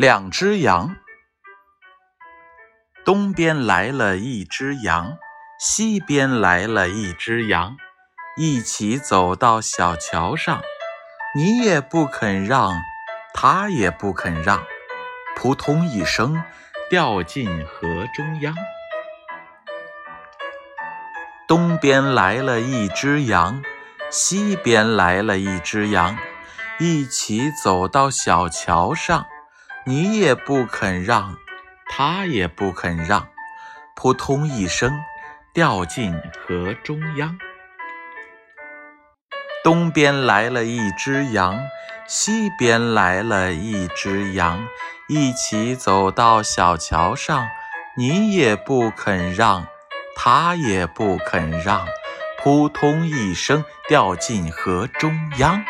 两只羊，东边来了一只羊，西边来了一只羊，一起走到小桥上，你也不肯让，他也不肯让，扑通一声掉进河中央。东边来了一只羊，西边来了一只羊，一起走到小桥上。你也不肯让，他也不肯让，扑通一声掉进河中央。东边来了一只羊，西边来了一只羊，一起走到小桥上。你也不肯让，他也不肯让，扑通一声掉进河中央。